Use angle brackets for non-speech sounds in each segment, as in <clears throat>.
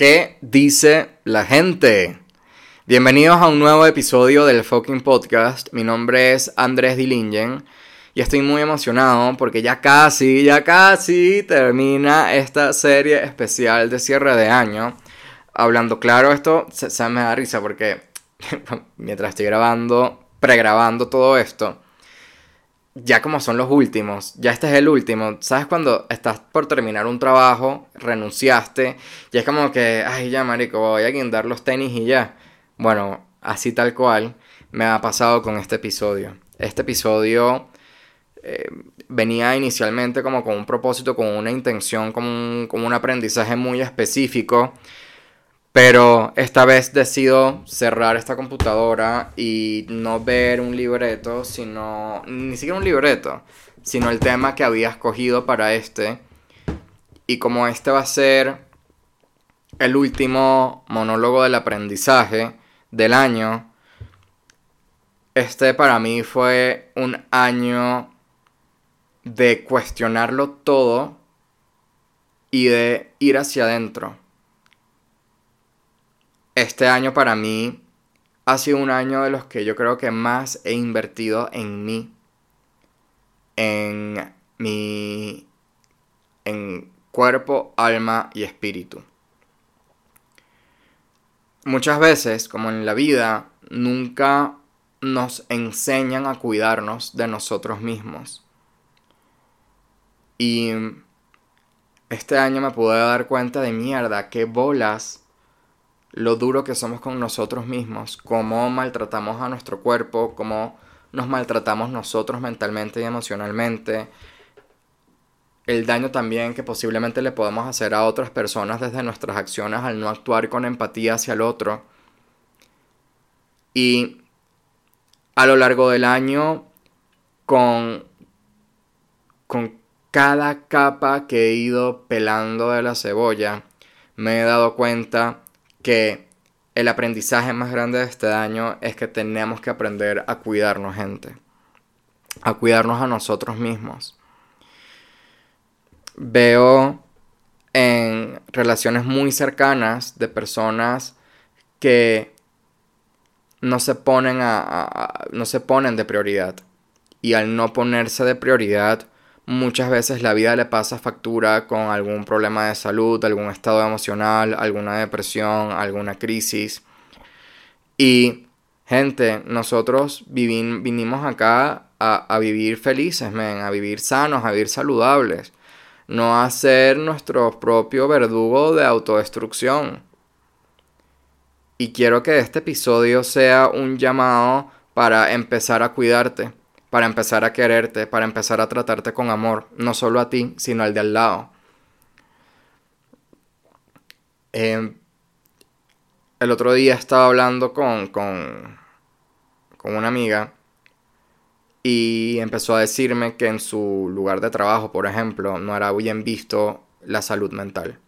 ¿Qué dice la gente? Bienvenidos a un nuevo episodio del Fucking Podcast. Mi nombre es Andrés Dilingen y estoy muy emocionado porque ya casi, ya casi termina esta serie especial de cierre de año. Hablando claro, esto se, me da risa porque <laughs> mientras estoy grabando, pregrabando todo esto, ya como son los últimos, ya este es el último, ¿sabes cuando estás por terminar un trabajo, renunciaste, y es como que, ay, ya, marico, voy a guindar los tenis y ya? Bueno, así tal cual me ha pasado con este episodio. Este episodio eh, venía inicialmente como con un propósito, con una intención, con un, con un aprendizaje muy específico. Pero esta vez decido cerrar esta computadora y no ver un libreto, sino ni siquiera un libreto, sino el tema que había escogido para este. Y como este va a ser el último monólogo del aprendizaje del año, este para mí fue un año de cuestionarlo todo y de ir hacia adentro este año para mí ha sido un año de los que yo creo que más he invertido en mí, en mi en cuerpo, alma y espíritu. Muchas veces, como en la vida, nunca nos enseñan a cuidarnos de nosotros mismos. Y este año me pude dar cuenta de mierda, qué bolas lo duro que somos con nosotros mismos, cómo maltratamos a nuestro cuerpo, cómo nos maltratamos nosotros mentalmente y emocionalmente, el daño también que posiblemente le podemos hacer a otras personas desde nuestras acciones al no actuar con empatía hacia el otro. Y a lo largo del año, con, con cada capa que he ido pelando de la cebolla, me he dado cuenta que el aprendizaje más grande de este año es que tenemos que aprender a cuidarnos, gente. A cuidarnos a nosotros mismos. Veo en relaciones muy cercanas de personas que no se ponen a, no se ponen de prioridad y al no ponerse de prioridad muchas veces la vida le pasa factura con algún problema de salud, algún estado emocional, alguna depresión, alguna crisis. Y gente, nosotros vinimos acá a, vivir felices, a vivir sanos, a vivir saludables. No a ser nuestro propio verdugo de autodestrucción. Y quiero que este episodio sea un llamado para empezar a cuidarte para empezar a quererte, para empezar a tratarte con amor, no solo a ti, sino al de al lado. Em, el otro día estaba hablando con, con, con una amiga y empezó a decirme que en su lugar de trabajo, por ejemplo, no era bien visto la salud mental.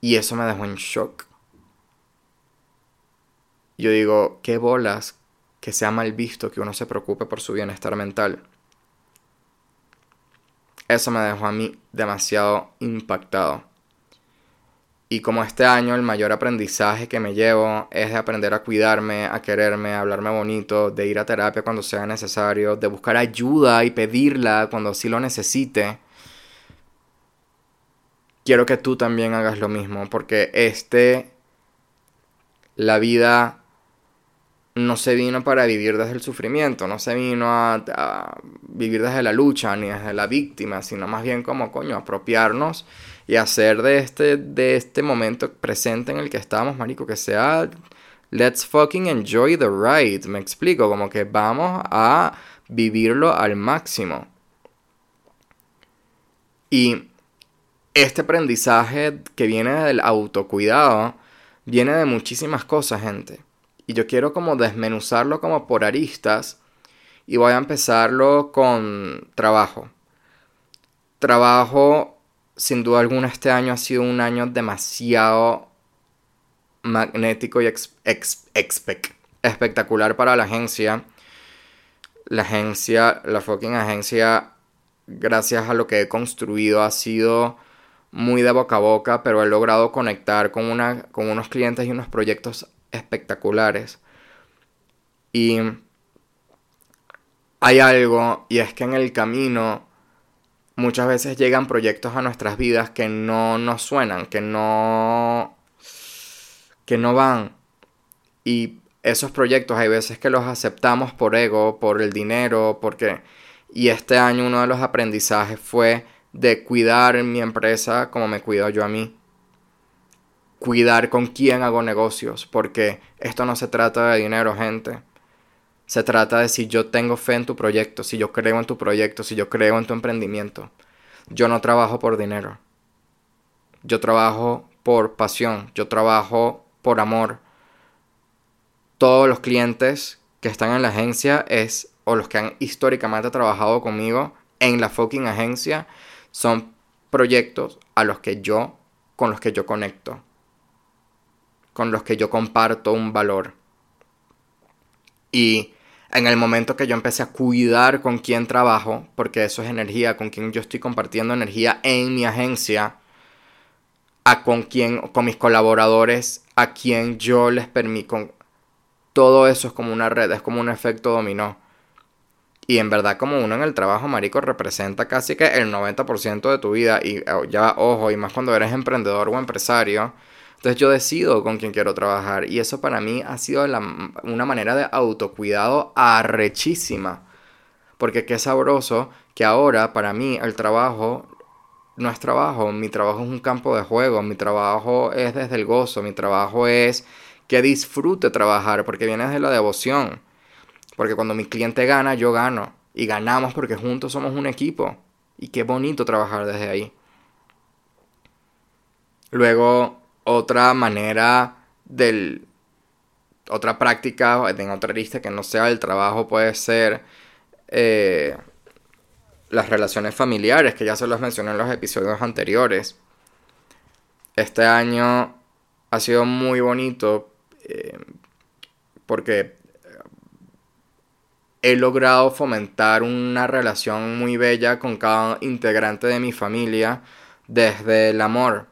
Y eso me dejó en shock. Yo digo, qué bolas que sea mal visto que uno se preocupe por su bienestar mental. Eso me dejó a mí demasiado impactado. Y como este año el mayor aprendizaje que me llevo es de aprender a cuidarme, a quererme, a hablarme bonito, de ir a terapia cuando sea necesario, de buscar ayuda y pedirla cuando sí lo necesite. Quiero que tú también hagas lo mismo, porque este, la vida no se vino para vivir desde el sufrimiento, no se vino a, vivir desde la lucha ni desde la víctima, sino más bien como coño, apropiarnos y hacer de este, de este momento presente en el que estamos, marico, que sea let's fucking enjoy the ride, me explico, como que vamos a vivirlo al máximo. Y este aprendizaje que viene del autocuidado viene de muchísimas cosas, gente y yo quiero como desmenuzarlo como por aristas y voy a empezarlo con trabajo. Trabajo, sin duda alguna, este año ha sido un año demasiado magnético y espectacular para la agencia. La agencia, la fucking agencia, gracias a lo que he construido, ha sido muy de boca a boca, pero he logrado conectar con, una, con unos clientes y unos proyectos espectaculares. Y hay algo, y es que en el camino muchas veces llegan proyectos a nuestras vidas que no nos suenan, que no que no van. Y esos proyectos hay veces que los aceptamos por ego, por el dinero, porque y este año uno de los aprendizajes fue de cuidar mi empresa como me cuido yo a mí. Cuidar con quién hago negocios, porque esto no se trata de dinero, gente. Se trata de si yo tengo fe en tu proyecto, si yo creo en tu proyecto, si yo creo en tu emprendimiento. Yo no trabajo por dinero. Yo trabajo por pasión, yo trabajo por amor. Todos los clientes que están en la agencia es o los que han históricamente trabajado conmigo en la fucking agencia son proyectos a los que yo con los que yo conecto, con los que yo comparto un valor. Y en el momento que yo empecé a cuidar con quién trabajo, porque eso es energía, con quien yo estoy compartiendo energía en mi agencia, a con quién, con mis colaboradores, a quien yo les permito. Todo eso es como una red, es como un efecto dominó. Y en verdad, como uno en el trabajo, marico, representa casi que el 90% de tu vida. Y oh, ya, ojo, y más cuando eres emprendedor o empresario, entonces yo decido con quién quiero trabajar y eso para mí ha sido una manera de autocuidado arrechísima. Porque qué sabroso que ahora para mí el trabajo no es trabajo, mi trabajo es un campo de juego, mi trabajo es desde el gozo, mi trabajo es que disfrute trabajar porque viene de la devoción. Porque cuando mi cliente gana, yo gano. Y ganamos porque juntos somos un equipo. Y qué bonito trabajar desde ahí. Luego, otra manera del... Otra práctica en otra lista que no sea el trabajo puede ser eh, las relaciones familiares, que ya se los mencioné en los episodios anteriores. Este año ha sido muy bonito eh, porque he logrado fomentar una relación muy bella con cada integrante de mi familia desde el amor.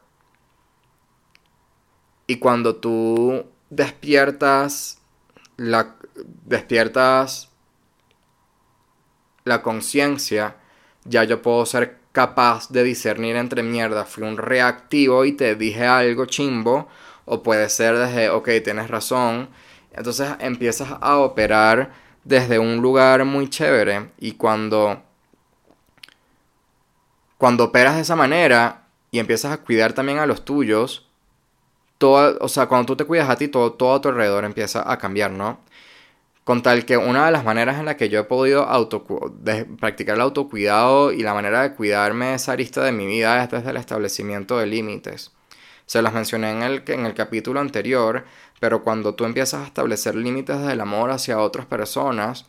Y cuando tú despiertas la despiertas la conciencia, ya yo puedo ser capaz de discernir entre mierda, fui un reactivo y te dije algo chimbo, o puede ser desde, ok, tienes razón. Entonces empiezas a operar desde un lugar muy chévere y cuando cuando operas de esa manera y empiezas a cuidar también a los tuyos, todo, o sea, cuando tú te cuidas a ti, todo, todo a tu alrededor empieza a cambiar, ¿no? Con tal que una de las maneras en las que yo he podido auto, practicar el autocuidado y la manera de cuidarme esa arista de mi vida es desde el establecimiento de límites. Se las mencioné en el, en el capítulo anterior, pero cuando tú empiezas a establecer límites del amor hacia otras personas,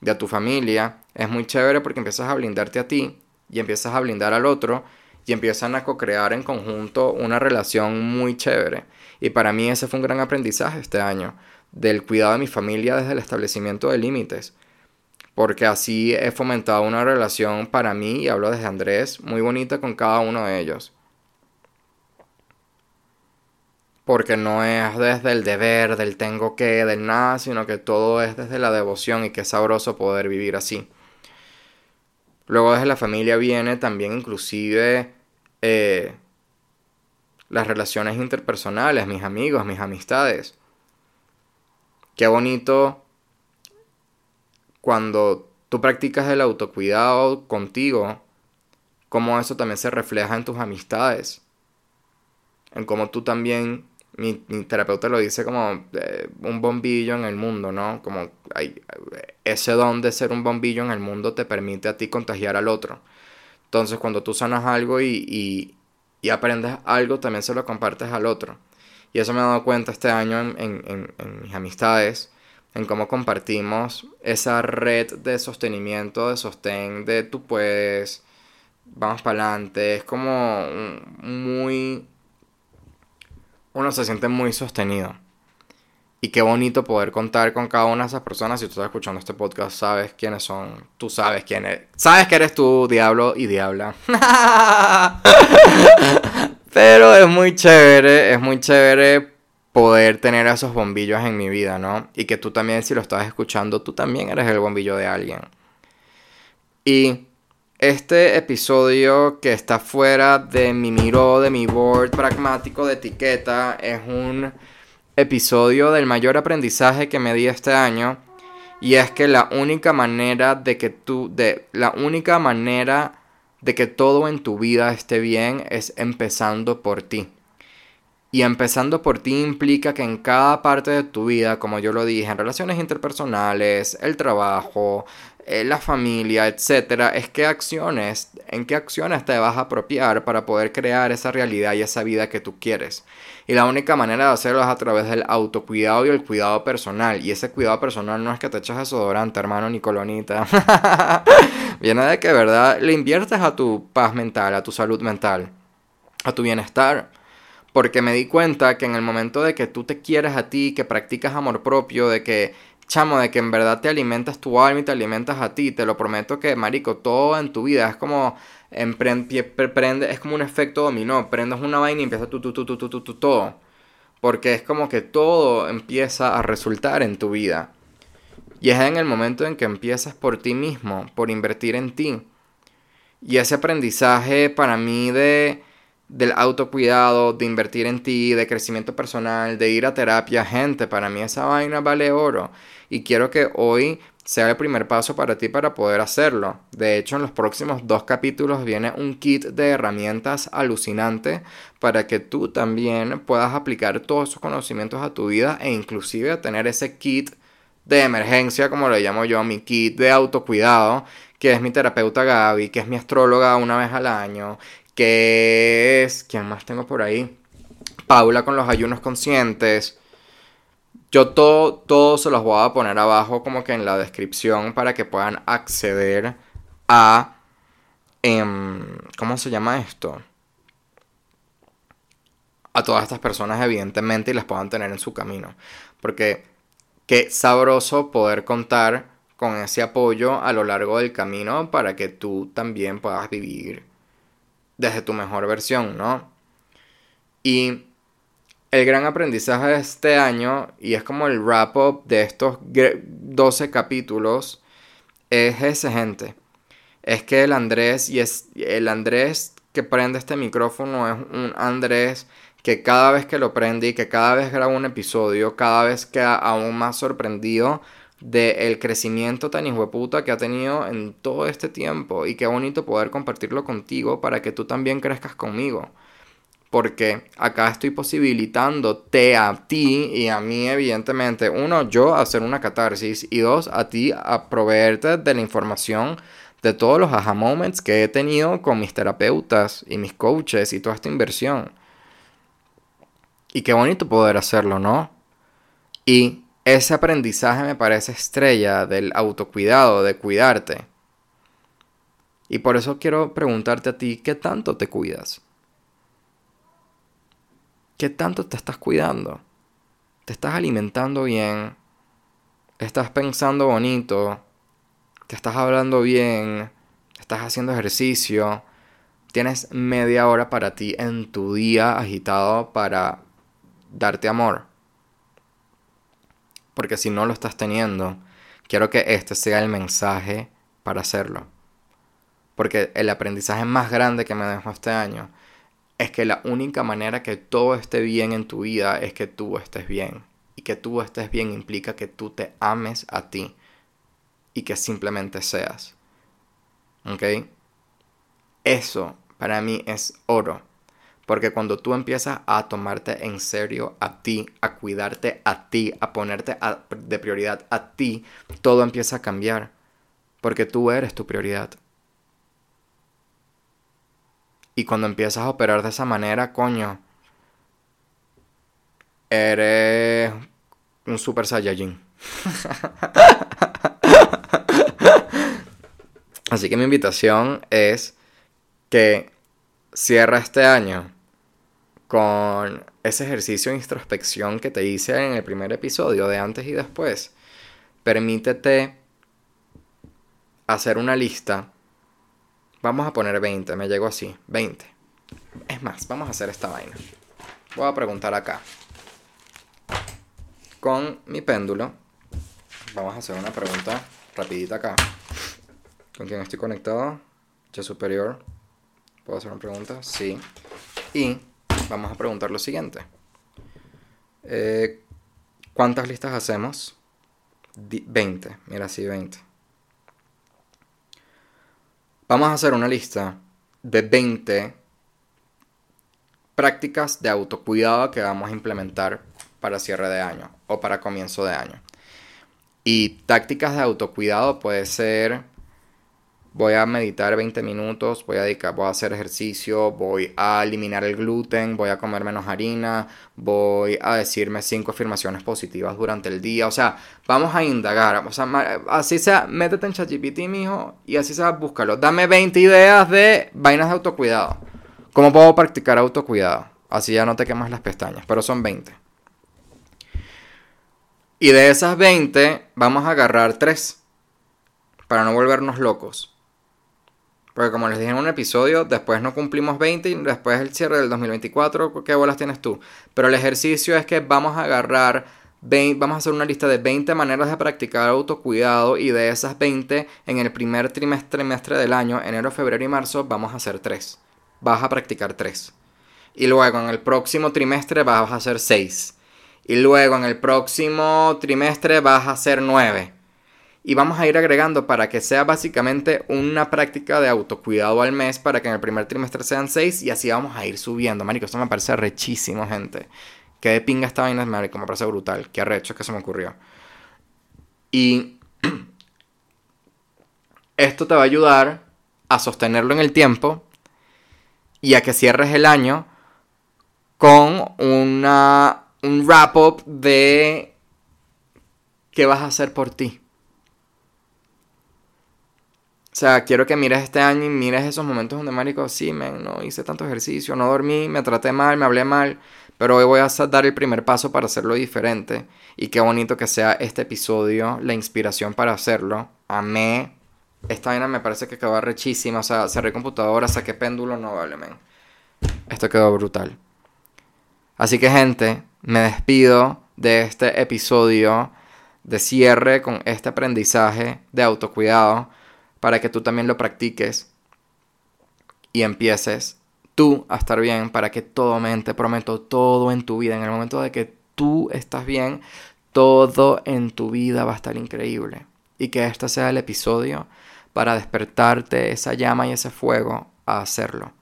de tu familia, es muy chévere porque empiezas a blindarte a ti y empiezas a blindar al otro y empiezan a co-crear en conjunto una relación muy chévere. Y para mí ese fue un gran aprendizaje este año, del cuidado de mi familia desde el establecimiento de límites. Porque así he fomentado una relación para mí, y hablo desde Andrés, muy bonita con cada uno de ellos. Porque no es desde el deber, del tengo que, del nada, sino que todo es desde la devoción y que es sabroso poder vivir así. Luego desde la familia viene también inclusive eh, las relaciones interpersonales, mis amigos, mis amistades. Qué bonito cuando tú practicas el autocuidado contigo, cómo eso también se refleja en tus amistades. En cómo tú también, mi, terapeuta lo dice como eh, un bombillo en el mundo, ¿no? Como hay, ese don de ser un bombillo en el mundo te permite a ti contagiar al otro. Entonces, cuando tú sanas algo y, y, aprendes algo, también se lo compartes al otro. Y eso me he dado cuenta este año en, mis amistades, en cómo compartimos esa red de sostenimiento, de sostén, de tú puedes, vamos para adelante. Es como muy... Uno se siente muy sostenido. Y qué bonito poder contar con cada una de esas personas. Si tú estás escuchando este podcast, sabes quiénes son. Tú sabes quién es. Sabes que eres tú, diablo y diabla. <laughs> Pero es muy chévere, es muy chévere poder tener esos bombillos en mi vida, ¿no? Y que tú también, si lo estás escuchando, tú también eres el bombillo de alguien. Y este episodio que está fuera de mi miro, de mi board pragmático de etiqueta, es un episodio del mayor aprendizaje que me di este año. Y es que la única manera de que tú, de la única manera de que todo en tu vida esté bien es empezando por ti. Y empezando por ti implica que en cada parte de tu vida, como yo lo dije, en relaciones interpersonales, el trabajo, eh, la familia, etcétera, es qué acciones, en qué acciones te vas a apropiar para poder crear esa realidad y esa vida que tú quieres. Y la única manera de hacerlo es a través del autocuidado y el cuidado personal. Y ese cuidado personal no es que te eches desodorante, hermano, ni colonita. <laughs> Viene de que, ¿verdad? Le inviertes a tu paz mental, a tu salud mental, a tu bienestar. Porque me di cuenta que en el momento de que tú te quieres a ti, que practicas amor propio, de que chamo, de que en verdad te alimentas tu alma y te alimentas a ti. Te lo prometo que, marico, todo en tu vida es como, prende, es como un efecto dominó. Prendes una vaina y empieza tu, tu, tu, tu, tu, tu, tu, todo. Porque es como que todo empieza a resultar en tu vida. Y es en el momento en que empiezas por ti mismo, por invertir en ti. Y ese aprendizaje para mí de del autocuidado, de invertir en ti, de crecimiento personal, de ir a terapia, gente, para mí esa vaina vale oro. Y quiero que hoy sea el primer paso para ti para poder hacerlo. De hecho, en los próximos dos capítulos viene un kit de herramientas alucinante para que tú también puedas aplicar todos esos conocimientos a tu vida e inclusive tener ese kit de emergencia, como lo llamo yo, mi kit de autocuidado, que es mi terapeuta Gaby, que es mi astróloga una vez al año, que es, ¿quién más tengo por ahí? Paula con los ayunos conscientes. Yo todo, todo se los voy a poner abajo como que en la descripción para que puedan acceder a... Em, ¿Cómo se llama esto? A todas estas personas evidentemente y las puedan tener en su camino. Porque qué sabroso poder contar con ese apoyo a lo largo del camino para que tú también puedas vivir desde tu mejor versión, ¿no? Y el gran aprendizaje de este año, y es como el wrap-up de estos 12 capítulos, es ese, gente. Es que el Andrés, y es el Andrés que prende este micrófono es un Andrés que cada vez que lo prende y que cada vez graba un episodio, cada vez queda aún más sorprendido del crecimiento tan puta que ha tenido en todo este tiempo y qué bonito poder compartirlo contigo para que tú también crezcas conmigo. Porque acá estoy posibilitándote a ti y a mí, evidentemente, uno, yo hacer una catarsis y dos, a ti a de la información de todos los aha moments que he tenido con mis terapeutas y mis coaches y toda esta inversión. Y qué bonito poder hacerlo, ¿no? Y ese aprendizaje me parece estrella del autocuidado, de cuidarte. Y por eso quiero preguntarte a ti, ¿qué tanto te cuidas? ¿Qué tanto te estás cuidando? ¿Te estás alimentando bien? ¿Estás pensando bonito? ¿Te estás hablando bien? ¿Estás haciendo ejercicio? ¿Tienes media hora para ti en tu día agitado para darte amor? Porque si no lo estás teniendo, quiero que este sea el mensaje para hacerlo. Porque el aprendizaje más grande que me dejó este año es que la única manera que todo esté bien en tu vida es que tú estés bien. Y que tú estés bien implica que tú te ames a ti y que simplemente seas. ¿Ok? Eso para mí es oro. Porque cuando tú empiezas a tomarte en serio a ti, a cuidarte a ti, a ponerte de prioridad a ti, todo empieza a cambiar. Porque tú eres tu prioridad. Y cuando empiezas a operar de esa manera, coño, eres un super saiyajin. <laughs> Así que mi invitación es que cierra este año con ese ejercicio de introspección que te hice en el primer episodio de antes y después. Permítete hacer una lista. Vamos a poner 20, me llegó así, 20. Es más, vamos a hacer esta vaina. Voy a preguntar acá. Con mi péndulo, vamos a hacer una pregunta rapidita acá. ¿Con quién estoy conectado? Che superior. ¿Puedo hacer una pregunta? Sí. Y vamos a preguntar lo siguiente. Eh, ¿Cuántas listas hacemos? 20. Mira, sí, 20. Vamos a hacer una lista de 20 prácticas de autocuidado que vamos a implementar para cierre de año o para comienzo de año. Y tácticas de autocuidado puede ser voy a meditar 20 minutos, voy a hacer ejercicio, voy a eliminar el gluten, voy a comer menos harina, voy a decirme cinco afirmaciones positivas durante el día. O sea, vamos a indagar. O sea, así sea, métete en ChatGPT, mijo, y así sea, búscalo. Dame 20 ideas de vainas de autocuidado. ¿Cómo puedo practicar autocuidado? Así ya no te quemas las pestañas, pero son 20. Y de esas 20, vamos a agarrar 3 para no volvernos locos. Porque como les dije en un episodio, después no cumplimos 20 y después el cierre del 2024, ¿qué bolas tienes tú? Pero el ejercicio es que vamos a agarrar, vamos a hacer una lista de 20 maneras de practicar autocuidado y de esas 20 en el primer trimestre, trimestre del año, enero, febrero y marzo, vamos a hacer 3. Vas a practicar 3. Y luego en el próximo trimestre vas a hacer 6. Y luego en el próximo trimestre vas a hacer 9 y vamos a ir agregando para que sea básicamente una práctica de autocuidado al mes para que en el primer trimestre sean seis y así vamos a ir subiendo. Marico, esto me parece rechísimo, gente. Que de pinga esta vaina, marico, me parece brutal. Qué arrecho que se me ocurrió. Y <clears throat> esto te va a ayudar a sostenerlo en el tiempo y a que cierres el año con una, un wrap-up de qué vas a hacer por ti. O sea, quiero que mires este año y mires esos momentos donde, marico, sí, men, no hice tanto ejercicio, no dormí, me traté mal, me hablé mal, pero hoy voy a dar el primer paso para hacerlo diferente. Y qué bonito que sea este episodio la inspiración para hacerlo. Amé. Esta vaina me parece que quedó rechísima. O sea, cerré computadora, saqué péndulo, no vale. Esto quedó brutal. Así que, gente, me despido de este episodio de cierre con este aprendizaje de autocuidado para que tú también lo practiques y empieces tú a estar bien para que todo mente, prometo, todo en tu vida, en el momento de que tú estás bien, todo en tu vida va a estar increíble. Y que este sea el episodio para despertarte esa llama y ese fuego a hacerlo,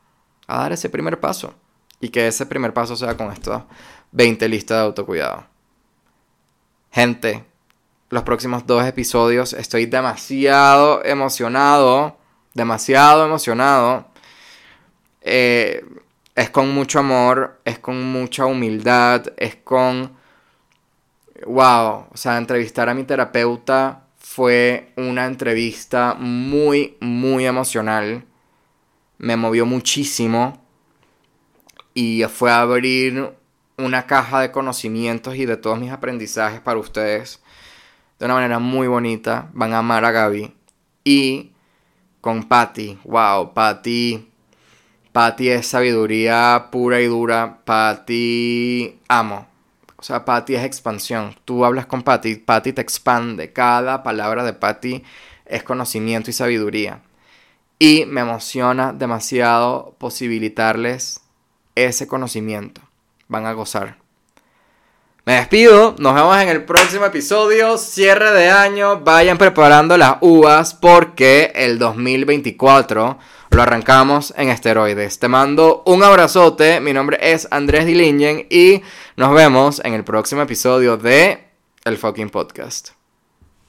a dar ese primer paso. Y que ese primer paso sea con estos 20 listas de autocuidado. Gente, los próximos dos episodios. Estoy demasiado emocionado, demasiado emocionado. Eh, es con mucho amor, es con mucha humildad, es con... Wow, o sea, entrevistar a mi terapeuta fue una entrevista muy, muy emocional. Me movió muchísimo y fue abrir una caja de conocimientos y de todos mis aprendizajes para ustedes de una manera muy bonita. Van a amar a Gaby. Y con Patty. Wow, Patty. Patty es sabiduría pura y dura. Patty amo. O sea, Patty es expansión. Tú hablas con Patty, Patty te expande. Cada palabra de Patty es conocimiento y sabiduría. Y me emociona demasiado posibilitarles ese conocimiento. Van a gozar. Me despido, nos vemos en el próximo episodio, cierre de año, vayan preparando las uvas porque el 2024 lo arrancamos en esteroides. Te mando un abrazote, mi nombre es Andrés Dilingen y nos vemos en el próximo episodio de El Fucking Podcast.